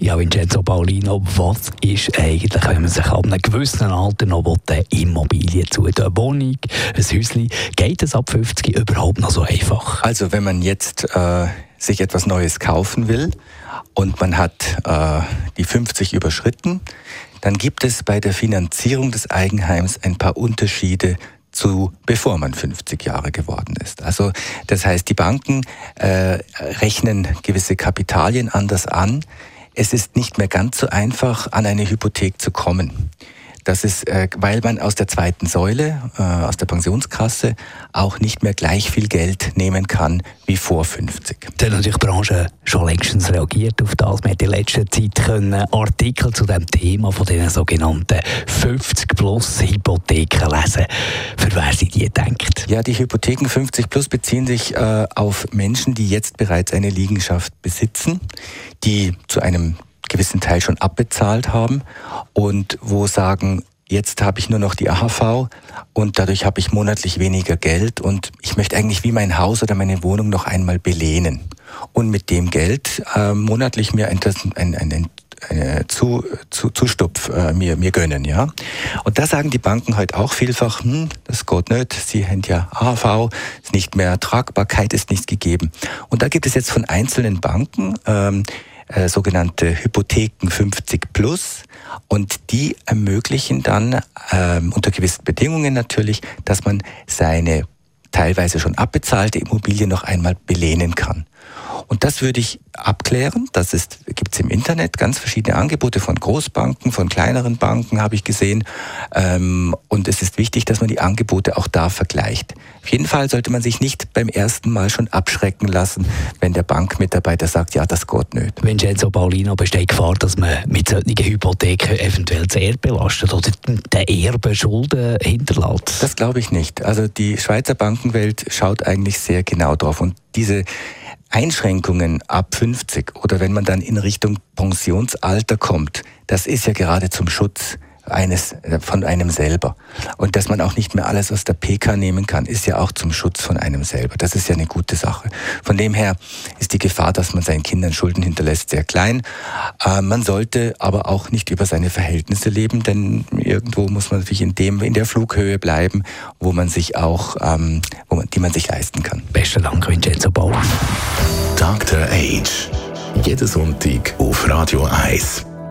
Ja, Vincenzo Paulino, was ist eigentlich, wenn man sich ab einem gewissen Alter noch eine Immobilie zu eine Wohnung, ein Häuschen, geht es ab 50 überhaupt noch so einfach? Also wenn man jetzt äh, sich etwas Neues kaufen will und man hat äh, die 50 überschritten, dann gibt es bei der Finanzierung des Eigenheims ein paar Unterschiede zu bevor man 50 Jahre geworden ist. Also das heißt, die Banken äh, rechnen gewisse Kapitalien anders an es ist nicht mehr ganz so einfach, an eine Hypothek zu kommen. Das ist, äh, weil man aus der zweiten Säule, äh, aus der Pensionskasse, auch nicht mehr gleich viel Geld nehmen kann wie vor 50. Da hat natürlich die Branche schon längstens reagiert auf das. Man hat in letzter Zeit können Artikel zu dem Thema von den sogenannten 50 plus Hypotheken lesen. Für wer sie die denkt? Ja, die Hypotheken 50 plus beziehen sich äh, auf Menschen, die jetzt bereits eine Liegenschaft besitzen, die zu einem gewissen Teil schon abbezahlt haben und wo sagen, jetzt habe ich nur noch die AHV und dadurch habe ich monatlich weniger Geld und ich möchte eigentlich wie mein Haus oder meine Wohnung noch einmal belehnen und mit dem Geld äh, monatlich mir ein, ein, ein, ein eine zu, zu, Zustupf äh, mir, mir gönnen. Ja? Und da sagen die Banken heute auch vielfach, hm, das geht nicht, sie haben ja AHV, ist nicht mehr Tragbarkeit, ist nicht gegeben. Und da gibt es jetzt von einzelnen Banken ähm, äh, sogenannte Hypotheken 50 plus und die ermöglichen dann ähm, unter gewissen Bedingungen natürlich, dass man seine teilweise schon abbezahlte Immobilie noch einmal belehnen kann. Und das würde ich abklären. Das ist, gibt es im Internet ganz verschiedene Angebote von Großbanken, von kleineren Banken habe ich gesehen. Ähm, und es ist wichtig, dass man die Angebote auch da vergleicht. Auf jeden Fall sollte man sich nicht beim ersten Mal schon abschrecken lassen, wenn der Bankmitarbeiter sagt, ja, das geht nicht. Wenn jetzt Paulino besteht Gefahr, dass man mit solchen Hypotheken eventuell das Erbe belastet oder der Erbe Schulden hinterlässt? Das glaube ich nicht. Also die Schweizer Bankenwelt schaut eigentlich sehr genau drauf und diese Einschränkungen ab 50 oder wenn man dann in Richtung Pensionsalter kommt, das ist ja gerade zum Schutz eines, äh, von einem selber. Und dass man auch nicht mehr alles aus der PK nehmen kann, ist ja auch zum Schutz von einem selber. Das ist ja eine gute Sache. Von dem her ist die Gefahr, dass man seinen Kindern Schulden hinterlässt, sehr klein. Äh, man sollte aber auch nicht über seine Verhältnisse leben, denn irgendwo muss man natürlich in dem, in der Flughöhe bleiben, wo man sich auch, ähm, wo man, die man sich leisten kann. Besten Dank, Vincenzo Bauer. Dr. Age. Jeden Sonntag auf Radio 1.